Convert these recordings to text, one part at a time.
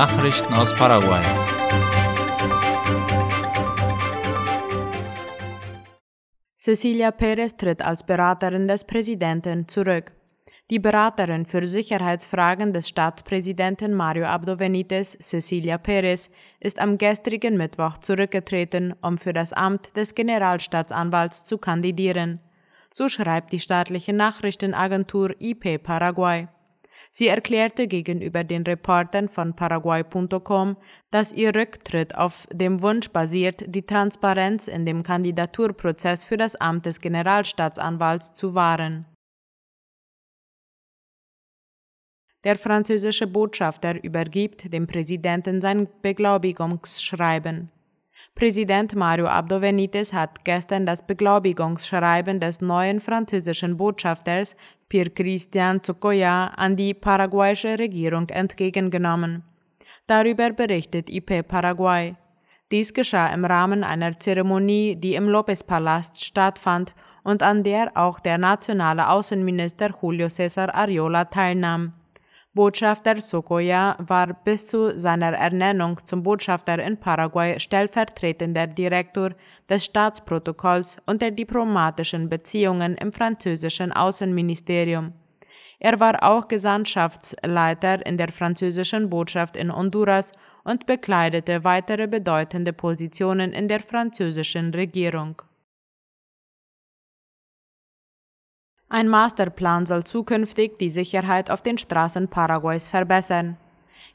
Nachrichten aus Paraguay. Cecilia Perez tritt als Beraterin des Präsidenten zurück. Die Beraterin für Sicherheitsfragen des Staatspräsidenten Mario Abdo Benitez, Cecilia Perez, ist am gestrigen Mittwoch zurückgetreten, um für das Amt des Generalstaatsanwalts zu kandidieren. So schreibt die staatliche Nachrichtenagentur IP Paraguay. Sie erklärte gegenüber den Reportern von Paraguay.com, dass ihr Rücktritt auf dem Wunsch basiert, die Transparenz in dem Kandidaturprozess für das Amt des Generalstaatsanwalts zu wahren. Der französische Botschafter übergibt dem Präsidenten sein Beglaubigungsschreiben. Präsident Mario Abdo Benitez hat gestern das Beglaubigungsschreiben des neuen französischen Botschafters Pierre Christian Zocoya an die paraguayische Regierung entgegengenommen. Darüber berichtet IP Paraguay. Dies geschah im Rahmen einer Zeremonie, die im Lopez-Palast stattfand und an der auch der nationale Außenminister Julio César Ariola teilnahm. Botschafter Sokoya war bis zu seiner Ernennung zum Botschafter in Paraguay stellvertretender Direktor des Staatsprotokolls und der diplomatischen Beziehungen im französischen Außenministerium. Er war auch Gesandtschaftsleiter in der französischen Botschaft in Honduras und bekleidete weitere bedeutende Positionen in der französischen Regierung. Ein Masterplan soll zukünftig die Sicherheit auf den Straßen Paraguays verbessern.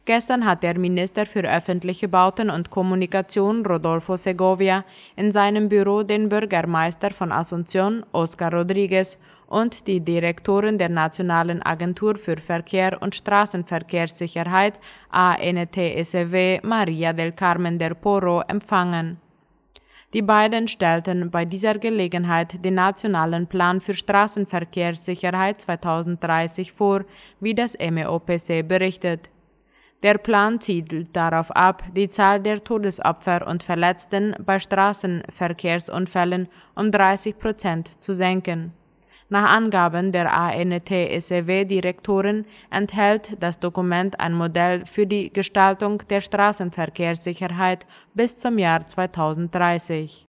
Gestern hat der Minister für öffentliche Bauten und Kommunikation Rodolfo Segovia in seinem Büro den Bürgermeister von Asunción, Oscar Rodriguez, und die Direktorin der Nationalen Agentur für Verkehr und Straßenverkehrssicherheit ANTSW Maria del Carmen del Poro empfangen. Die beiden stellten bei dieser Gelegenheit den Nationalen Plan für Straßenverkehrssicherheit 2030 vor, wie das MEOPC berichtet. Der Plan zielt darauf ab, die Zahl der Todesopfer und Verletzten bei Straßenverkehrsunfällen um 30 Prozent zu senken. Nach Angaben der ANT-SEW-Direktorin enthält das Dokument ein Modell für die Gestaltung der Straßenverkehrssicherheit bis zum Jahr 2030.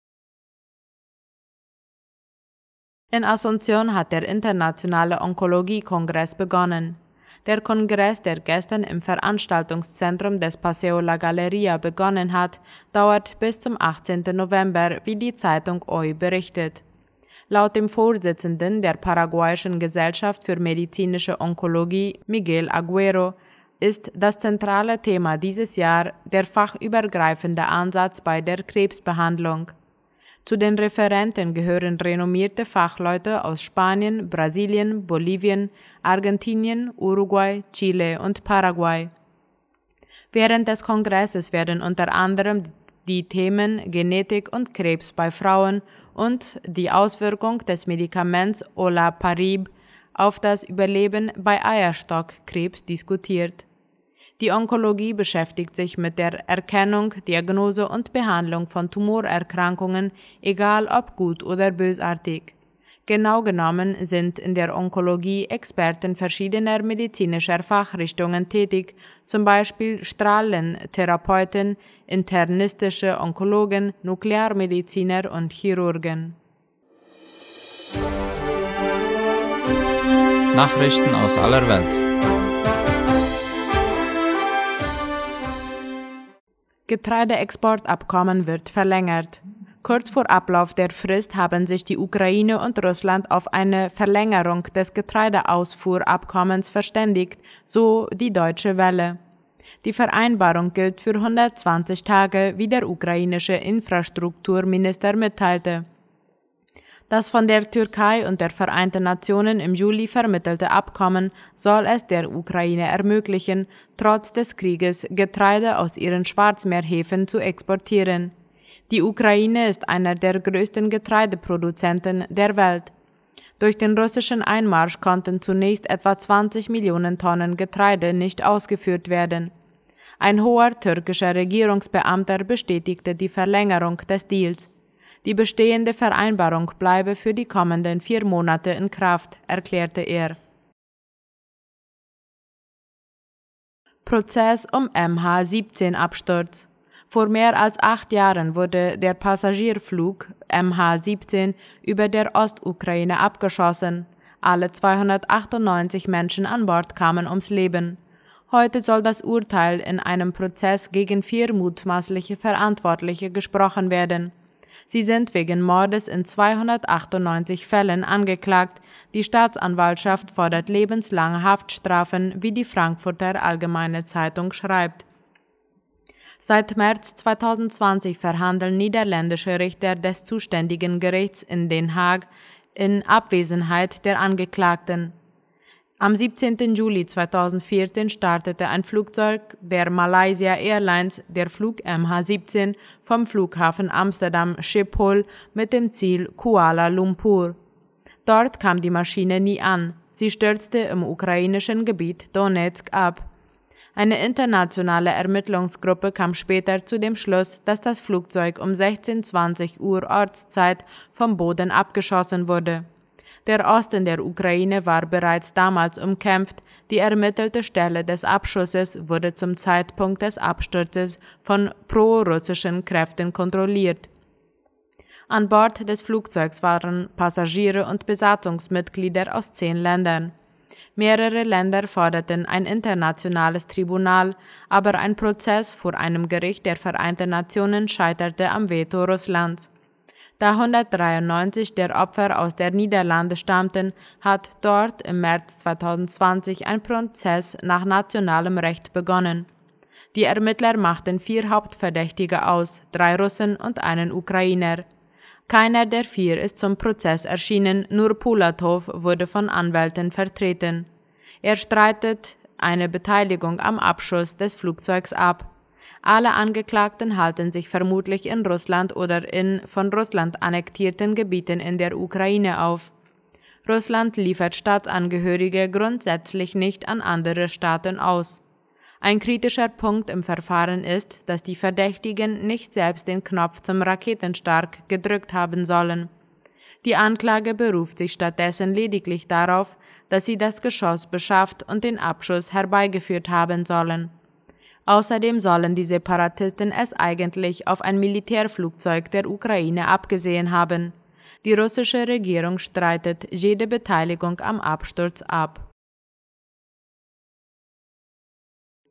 In Asunción hat der Internationale Onkologie-Kongress begonnen. Der Kongress, der gestern im Veranstaltungszentrum des Paseo La Galeria begonnen hat, dauert bis zum 18. November, wie die Zeitung OI berichtet. Laut dem Vorsitzenden der paraguayischen Gesellschaft für medizinische Onkologie, Miguel Aguero, ist das zentrale Thema dieses Jahr der fachübergreifende Ansatz bei der Krebsbehandlung. Zu den Referenten gehören renommierte Fachleute aus Spanien, Brasilien, Bolivien, Argentinien, Uruguay, Chile und Paraguay. Während des Kongresses werden unter anderem die Themen Genetik und Krebs bei Frauen und die Auswirkung des Medikaments Olaparib auf das Überleben bei Eierstockkrebs diskutiert. Die Onkologie beschäftigt sich mit der Erkennung, Diagnose und Behandlung von Tumorerkrankungen, egal ob gut oder bösartig. Genau genommen sind in der Onkologie Experten verschiedener medizinischer Fachrichtungen tätig, zum Beispiel Strahlentherapeuten, internistische Onkologen, Nuklearmediziner und Chirurgen. Nachrichten aus aller Welt. Getreideexportabkommen wird verlängert. Kurz vor Ablauf der Frist haben sich die Ukraine und Russland auf eine Verlängerung des Getreideausfuhrabkommens verständigt, so die Deutsche Welle. Die Vereinbarung gilt für 120 Tage, wie der ukrainische Infrastrukturminister mitteilte. Das von der Türkei und der Vereinten Nationen im Juli vermittelte Abkommen soll es der Ukraine ermöglichen, trotz des Krieges Getreide aus ihren Schwarzmeerhäfen zu exportieren. Die Ukraine ist einer der größten Getreideproduzenten der Welt. Durch den russischen Einmarsch konnten zunächst etwa 20 Millionen Tonnen Getreide nicht ausgeführt werden. Ein hoher türkischer Regierungsbeamter bestätigte die Verlängerung des Deals. Die bestehende Vereinbarung bleibe für die kommenden vier Monate in Kraft, erklärte er. Prozess um MH17-Absturz. Vor mehr als acht Jahren wurde der Passagierflug MH17 über der Ostukraine abgeschossen. Alle 298 Menschen an Bord kamen ums Leben. Heute soll das Urteil in einem Prozess gegen vier mutmaßliche Verantwortliche gesprochen werden. Sie sind wegen Mordes in 298 Fällen angeklagt. Die Staatsanwaltschaft fordert lebenslange Haftstrafen, wie die Frankfurter Allgemeine Zeitung schreibt. Seit März 2020 verhandeln niederländische Richter des zuständigen Gerichts in Den Haag in Abwesenheit der Angeklagten. Am 17. Juli 2014 startete ein Flugzeug der Malaysia Airlines, der Flug MH17, vom Flughafen Amsterdam Schiphol mit dem Ziel Kuala Lumpur. Dort kam die Maschine nie an. Sie stürzte im ukrainischen Gebiet Donetsk ab. Eine internationale Ermittlungsgruppe kam später zu dem Schluss, dass das Flugzeug um 16.20 Uhr Ortszeit vom Boden abgeschossen wurde. Der Osten der Ukraine war bereits damals umkämpft, die ermittelte Stelle des Abschusses wurde zum Zeitpunkt des Absturzes von pro-russischen Kräften kontrolliert. An Bord des Flugzeugs waren Passagiere und Besatzungsmitglieder aus zehn Ländern. Mehrere Länder forderten ein internationales Tribunal, aber ein Prozess vor einem Gericht der Vereinten Nationen scheiterte am Veto Russlands. Da 193 der Opfer aus der Niederlande stammten, hat dort im März 2020 ein Prozess nach nationalem Recht begonnen. Die Ermittler machten vier Hauptverdächtige aus, drei Russen und einen Ukrainer. Keiner der vier ist zum Prozess erschienen, nur Pulatov wurde von Anwälten vertreten. Er streitet eine Beteiligung am Abschuss des Flugzeugs ab. Alle Angeklagten halten sich vermutlich in Russland oder in von Russland annektierten Gebieten in der Ukraine auf. Russland liefert Staatsangehörige grundsätzlich nicht an andere Staaten aus. Ein kritischer Punkt im Verfahren ist, dass die Verdächtigen nicht selbst den Knopf zum Raketenstart gedrückt haben sollen. Die Anklage beruft sich stattdessen lediglich darauf, dass sie das Geschoss beschafft und den Abschuss herbeigeführt haben sollen. Außerdem sollen die Separatisten es eigentlich auf ein Militärflugzeug der Ukraine abgesehen haben. Die russische Regierung streitet jede Beteiligung am Absturz ab.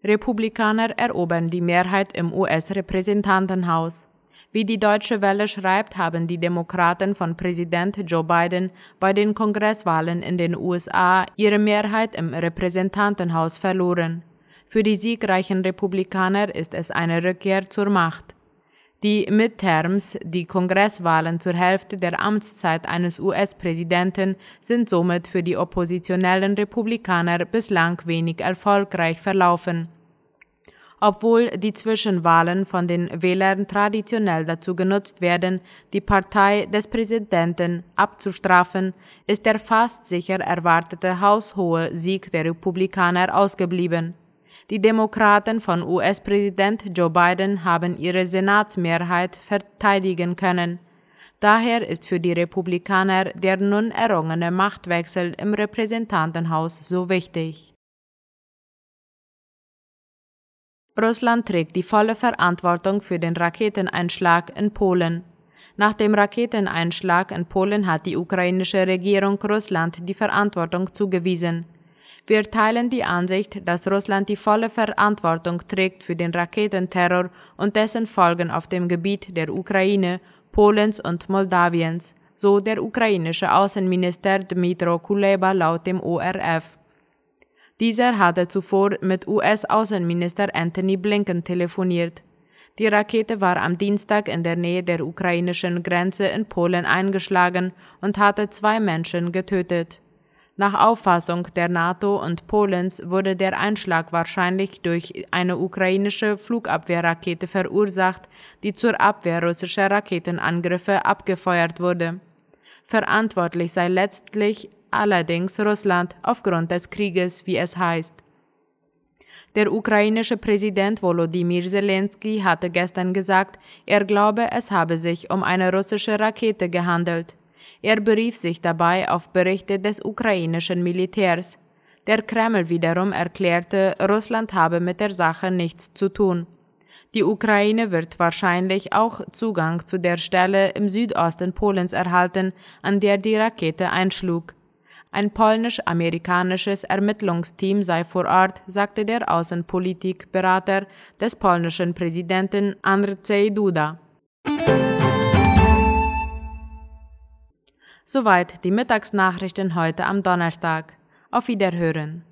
Republikaner erobern die Mehrheit im US-Repräsentantenhaus. Wie die Deutsche Welle schreibt, haben die Demokraten von Präsident Joe Biden bei den Kongresswahlen in den USA ihre Mehrheit im Repräsentantenhaus verloren. Für die siegreichen Republikaner ist es eine Rückkehr zur Macht. Die Midterms, die Kongresswahlen zur Hälfte der Amtszeit eines US-Präsidenten, sind somit für die oppositionellen Republikaner bislang wenig erfolgreich verlaufen. Obwohl die Zwischenwahlen von den Wählern traditionell dazu genutzt werden, die Partei des Präsidenten abzustrafen, ist der fast sicher erwartete haushohe Sieg der Republikaner ausgeblieben. Die Demokraten von US-Präsident Joe Biden haben ihre Senatsmehrheit verteidigen können. Daher ist für die Republikaner der nun errungene Machtwechsel im Repräsentantenhaus so wichtig. Russland trägt die volle Verantwortung für den Raketeneinschlag in Polen. Nach dem Raketeneinschlag in Polen hat die ukrainische Regierung Russland die Verantwortung zugewiesen. Wir teilen die Ansicht, dass Russland die volle Verantwortung trägt für den Raketenterror und dessen Folgen auf dem Gebiet der Ukraine, Polens und Moldawiens, so der ukrainische Außenminister Dmytro Kuleba laut dem ORF. Dieser hatte zuvor mit US-Außenminister Anthony Blinken telefoniert. Die Rakete war am Dienstag in der Nähe der ukrainischen Grenze in Polen eingeschlagen und hatte zwei Menschen getötet. Nach Auffassung der NATO und Polens wurde der Einschlag wahrscheinlich durch eine ukrainische Flugabwehrrakete verursacht, die zur Abwehr russischer Raketenangriffe abgefeuert wurde. Verantwortlich sei letztlich allerdings Russland aufgrund des Krieges, wie es heißt. Der ukrainische Präsident Volodymyr Zelensky hatte gestern gesagt, er glaube, es habe sich um eine russische Rakete gehandelt. Er berief sich dabei auf Berichte des ukrainischen Militärs. Der Kreml wiederum erklärte, Russland habe mit der Sache nichts zu tun. Die Ukraine wird wahrscheinlich auch Zugang zu der Stelle im Südosten Polens erhalten, an der die Rakete einschlug. Ein polnisch-amerikanisches Ermittlungsteam sei vor Ort, sagte der Außenpolitikberater des polnischen Präsidenten Andrzej Duda. Soweit die Mittagsnachrichten heute am Donnerstag. Auf Wiederhören.